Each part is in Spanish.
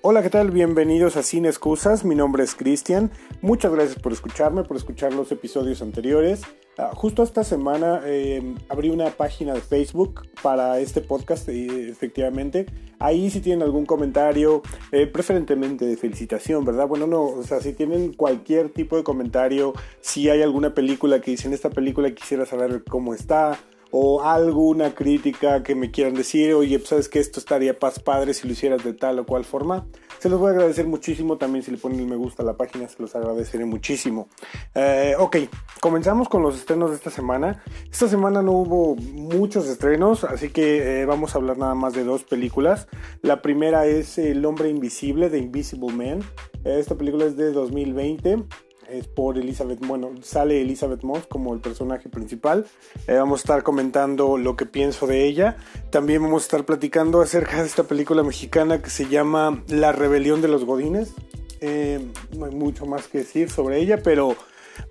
Hola, ¿qué tal? Bienvenidos a Sin Excusas. Mi nombre es Cristian. Muchas gracias por escucharme, por escuchar los episodios anteriores. Uh, justo esta semana eh, abrí una página de Facebook para este podcast, eh, efectivamente. Ahí si tienen algún comentario, eh, preferentemente de felicitación, ¿verdad? Bueno, no, o sea, si tienen cualquier tipo de comentario, si hay alguna película que dicen esta película quisiera saber cómo está, o alguna crítica que me quieran decir, oye, pues sabes que esto estaría paz padre si lo hicieras de tal o cual forma. Se los voy a agradecer muchísimo, también si le ponen el me gusta a la página, se los agradeceré muchísimo. Eh, ok, comenzamos con los estrenos de esta semana. Esta semana no hubo muchos estrenos, así que eh, vamos a hablar nada más de dos películas. La primera es El hombre invisible de Invisible Man. Esta película es de 2020 es por Elizabeth, bueno, sale Elizabeth Moss como el personaje principal. Eh, vamos a estar comentando lo que pienso de ella. También vamos a estar platicando acerca de esta película mexicana que se llama La Rebelión de los Godines. Eh, no hay mucho más que decir sobre ella, pero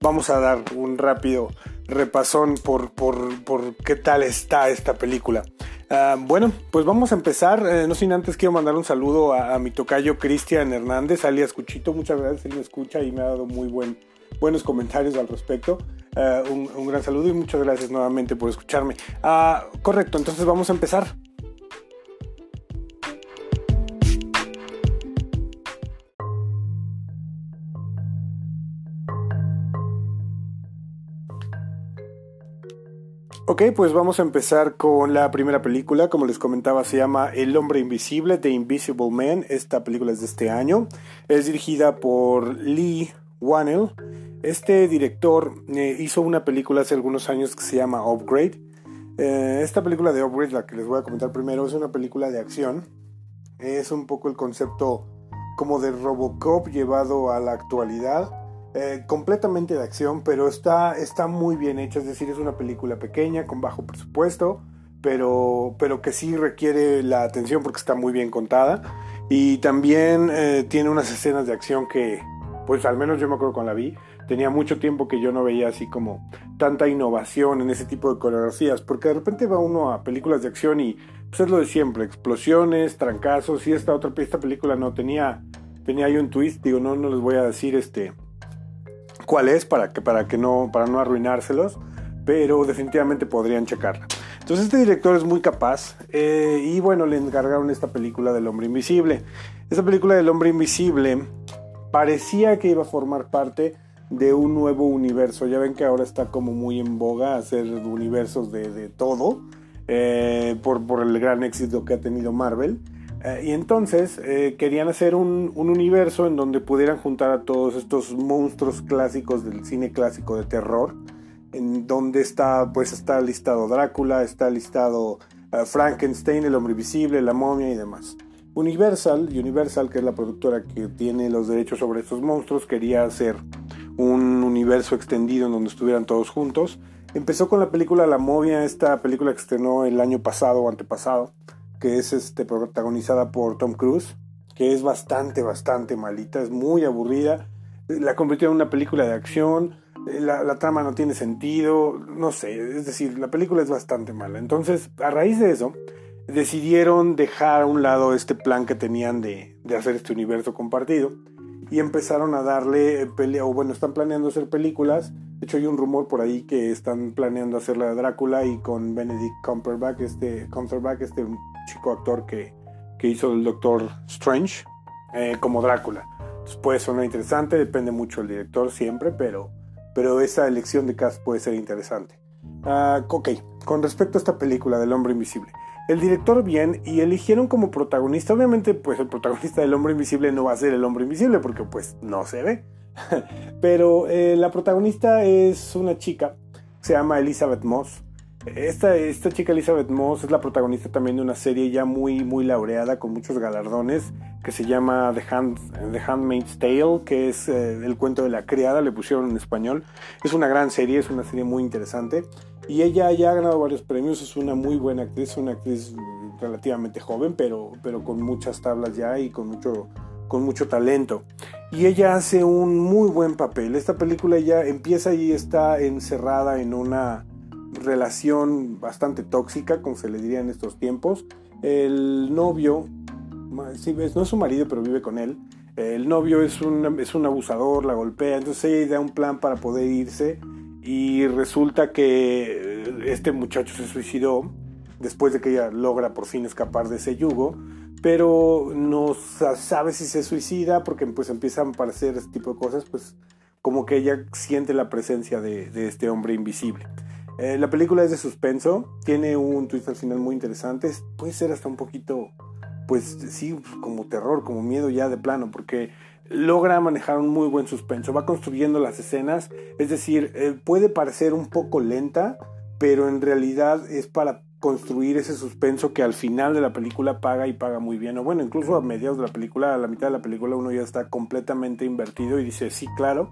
vamos a dar un rápido repasón por, por, por qué tal está esta película. Uh, bueno, pues vamos a empezar. Eh, no sin antes quiero mandar un saludo a, mi tocayo Cristian Hernández, alias Cuchito. Muchas gracias, él me escucha y me ha dado muy buen, buenos comentarios al respecto. Uh, un, gran saludo y muchas gracias nuevamente por escucharme. Uh, correcto, entonces vamos a empezar. Ok, pues vamos a empezar con la primera película. Como les comentaba, se llama El hombre invisible, The Invisible Man. Esta película es de este año. Es dirigida por Lee Wannell. Este director eh, hizo una película hace algunos años que se llama Upgrade. Eh, esta película de Upgrade, la que les voy a comentar primero, es una película de acción. Es un poco el concepto como de Robocop llevado a la actualidad. Eh, completamente de acción, pero está, está muy bien hecha, es decir, es una película pequeña, con bajo presupuesto, pero, pero que sí requiere la atención porque está muy bien contada. Y también eh, tiene unas escenas de acción que, pues al menos yo me acuerdo cuando la vi, tenía mucho tiempo que yo no veía así como tanta innovación en ese tipo de coreografías, porque de repente va uno a películas de acción y pues es lo de siempre, explosiones, trancazos, y esta otra esta película no tenía, tenía ahí un twist, digo, no, no les voy a decir este cuál es para que, para que no, para no arruinárselos, pero definitivamente podrían checarla. Entonces este director es muy capaz eh, y bueno, le encargaron esta película del hombre invisible. Esta película del hombre invisible parecía que iba a formar parte de un nuevo universo. Ya ven que ahora está como muy en boga hacer universos de, de todo eh, por, por el gran éxito que ha tenido Marvel. Eh, y entonces eh, querían hacer un, un, universo en donde pudieran juntar a todos estos monstruos clásicos del cine clásico de terror, en donde está, pues está listado Drácula, está listado uh, Frankenstein, el hombre visible, la momia y demás. Universal, Universal, que es la productora que tiene los derechos sobre estos monstruos, quería hacer un universo extendido en donde estuvieran todos juntos. Empezó con la película La momia, esta película que estrenó el año pasado o antepasado que es este, protagonizada por Tom Cruise, que es bastante, bastante malita, es muy aburrida. La convirtió en una película de acción, la, la, trama no tiene sentido, no sé, es decir, la película es bastante mala. Entonces, a raíz de eso, decidieron dejar a un lado este plan que tenían de, de hacer este universo compartido y empezaron a darle pelea, o bueno, están planeando hacer películas. De hecho, hay un rumor por ahí que están planeando hacer la de Drácula y con Benedict Cumberbatch, este, Cumberbatch, este chico actor que, que hizo el Doctor Strange, eh, como Drácula. Entonces puede sonar interesante, depende mucho del director siempre, pero, pero esa elección de cast puede ser interesante. Uh, ok, con respecto a esta película del hombre invisible. El director bien y eligieron como protagonista, obviamente pues el protagonista del hombre invisible no va a ser el hombre invisible porque pues no se ve. Pero eh, la protagonista es una chica, se llama Elizabeth Moss. Esta, esta chica Elizabeth Moss es la protagonista también de una serie ya muy, muy laureada con muchos galardones que se llama The, Hand, The Handmaid's Tale, que es eh, el cuento de la criada, le pusieron en español. Es una gran serie, es una serie muy interesante. Y ella ya ha ganado varios premios, es una muy buena actriz, una actriz relativamente joven, pero, pero con muchas tablas ya y con mucho, con mucho talento. Y ella hace un muy buen papel. Esta película ya empieza y está encerrada en una relación bastante tóxica, como se le diría en estos tiempos. El novio sí, no es su marido, pero vive con él. El novio es un, es un abusador, la golpea, entonces ella da un plan para poder irse y resulta que este muchacho se suicidó después de que ella logra por fin escapar de ese yugo, pero no sabe si se suicida porque pues empiezan a aparecer este tipo de cosas, pues como que ella siente la presencia de, este hombre invisible. Eh, la película es de suspenso, tiene un twist al final muy interesante, puede ser hasta un poquito, pues sí, como terror, como miedo ya de plano, porque logra manejar un muy buen suspenso, va construyendo las escenas, es decir, eh, puede parecer un poco lenta, pero en realidad es para construir ese suspenso que al final de la película paga y paga muy bien. O bueno, incluso a mediados de la película, a la mitad de la película, uno ya está completamente invertido y dice, sí, claro,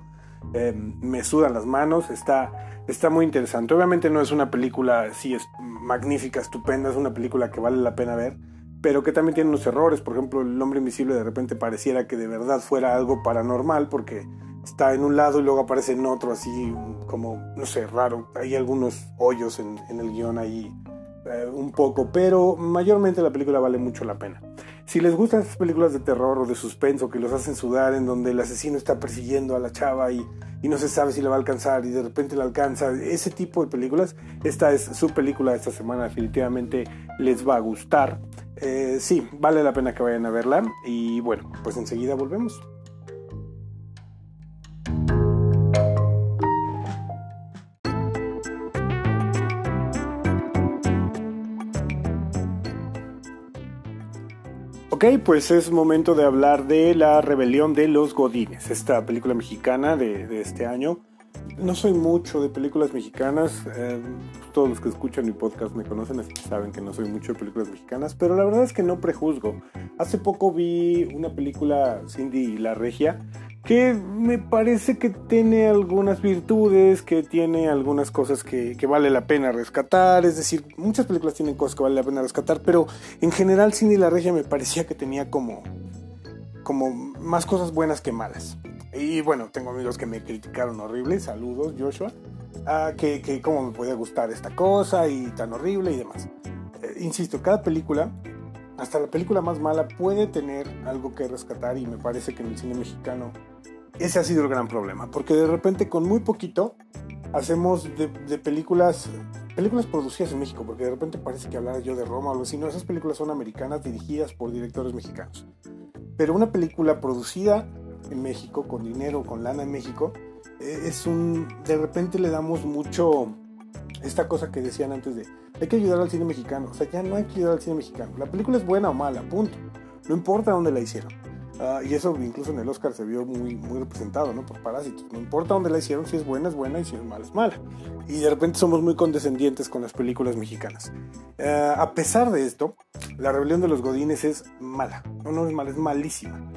em, me sudan las manos, está, está muy interesante. Obviamente no es una película, sí, es magnífica, estupenda, es una película que vale la pena ver, pero que también tiene unos errores. Por ejemplo, el hombre invisible de repente pareciera que de verdad fuera algo paranormal porque está en un lado y luego aparece en otro, así como, no sé, raro. Hay algunos hoyos en, el guion ahí, eh, un poco, pero mayormente la película vale mucho la pena. Si les gustan estas películas de terror o de suspenso que los hacen sudar, en donde el asesino está persiguiendo a la chava y, no se sabe si la va a alcanzar y de repente la alcanza, ese tipo de películas, esta es su película de esta semana, definitivamente les va a gustar. Eh, sí, vale la pena que vayan a verla y bueno, pues enseguida volvemos. Ok, pues es momento de hablar de La Rebelión de los Godines, esta película mexicana de, este año. No soy mucho de películas mexicanas, eh, todos los que escuchan mi podcast me conocen, saben que no soy mucho de películas mexicanas, pero la verdad es que no prejuzgo. Hace poco vi una película, Cindy la Regia, que me parece que tiene algunas virtudes, que tiene algunas cosas que, vale la pena rescatar, es decir, muchas películas tienen cosas que vale la pena rescatar, pero en general Cindy la Regia me parecía que tenía como, como más cosas buenas que malas. Y bueno, tengo amigos que me criticaron horrible, saludos Joshua, ah, que, que cómo me podía gustar esta cosa y tan horrible y demás. Eh, insisto, cada película hasta la película más mala puede tener algo que rescatar y me parece que en el cine mexicano ese ha sido el gran problema, porque de repente con muy poquito hacemos de, películas, películas producidas en México, porque de repente parece que hablara yo de Roma o algo así, no, esas películas son americanas dirigidas por directores mexicanos. Pero una película producida en México, con dinero, con lana en México, eh, es un, de repente le damos mucho, esta cosa que decían antes de, hay que ayudar al cine mexicano, o sea, ya no hay que ayudar al cine mexicano, la película es buena o mala, punto, no importa dónde la hicieron Ah, y eso incluso en el Oscar se vio muy, muy representado, ¿no? Por Parásitos. No importa dónde la hicieron, si es buena es buena y si es mala es mala. Y de repente somos muy condescendientes con las películas mexicanas. Ah, a pesar de esto, La Rebelión de los Godines es mala. No, no es mala, es malísima.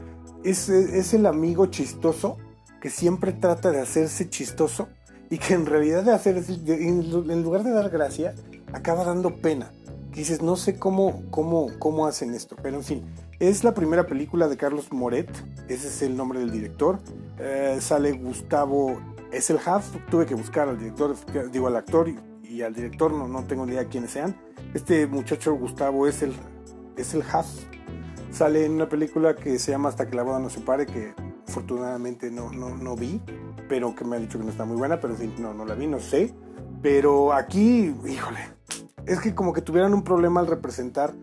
Es, es el amigo chistoso que siempre trata de hacerse chistoso y que en realidad de hacer, en lugar de dar gracia, acaba dando pena. Dices, no sé cómo, cómo, cómo hacen esto, pero en fin es la primera película de Carlos Moret, ese es el nombre del director. Eh, sale Gustavo Esselhaf, tuve que buscar al director, digo al actor y, al director, no, no tengo ni idea quiénes sean. Este muchacho Gustavo Essel, Esselhaf sale en una película que se llama Hasta que la boda no se pare, que afortunadamente no, no, no vi, pero que me ha dicho que no está muy buena, pero en no, no la vi, no sé. Pero aquí, híjole, es que como que tuvieran un problema al representar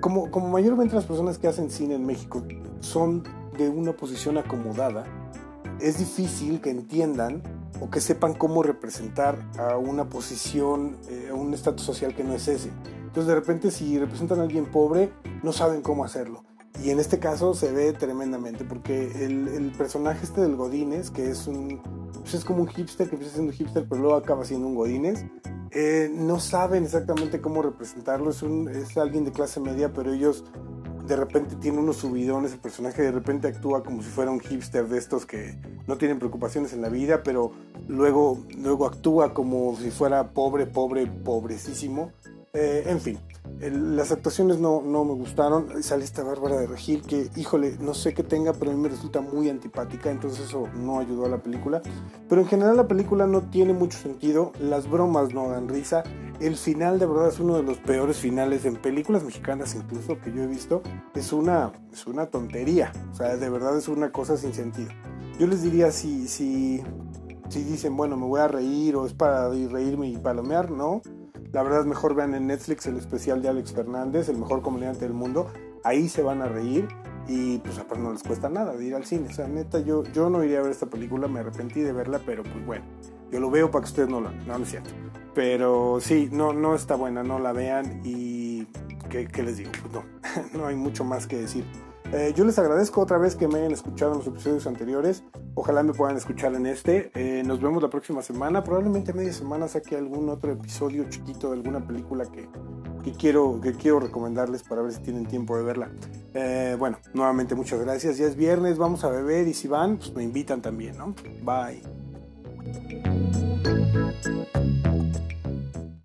como, como mayormente las personas que hacen cine en México son de una posición acomodada, es difícil que entiendan o que sepan cómo representar a una posición, eh, a un estatus social que no es ese. Entonces de repente si representan a alguien pobre, no saben cómo hacerlo. Y en este caso se ve tremendamente, porque el, personaje este del Godínez, que es un... Pues es como un hipster que empieza siendo hipster, pero luego acaba siendo un Godínez eh, no saben exactamente cómo representarlo. Es, alguien de clase media, pero ellos de repente tienen unos subidones. El personaje de repente actúa como si fuera un hipster de estos que no tienen preocupaciones en la vida, pero luego, luego actúa como si fuera pobre, pobre, pobrecísimo. Eh, en fin, las actuaciones no, no, me gustaron. Sale esta Bárbara de Regil que, híjole, no sé qué tenga, pero a mí me resulta muy antipática, entonces eso no ayudó a la película. Pero en general la película no tiene mucho sentido, las bromas no dan risa, el final de verdad es uno de los peores finales en películas mexicanas incluso que yo he visto. Es una, es una tontería. O sea, de verdad es una cosa sin sentido. Yo les diría si, si, si dicen, bueno, me voy a reír o es para reírme y palomear, no. La verdad mejor vean en Netflix el especial de Alex Fernández, el mejor comediante del mundo. Ahí se van a reír y pues aparte no les cuesta nada de ir al cine. O sea, neta, yo, yo no iría a ver esta película, me arrepentí de verla, pero pues bueno, yo lo veo para que ustedes no lo no, no es cierto. Pero sí, no, no está buena, no la vean y ¿qué, qué les digo? Pues no, no hay mucho más que decir. Eh, yo les agradezco otra vez que me hayan escuchado en los episodios anteriores. Ojalá me puedan escuchar en este. Eh, nos vemos la próxima semana. Probablemente media semana saque algún otro episodio chiquito de alguna película que, que quiero, que quiero recomendarles para ver si tienen tiempo de verla. Eh, bueno, nuevamente muchas gracias. Ya es viernes, vamos a beber y si van, pues me invitan también, ¿no? Bye.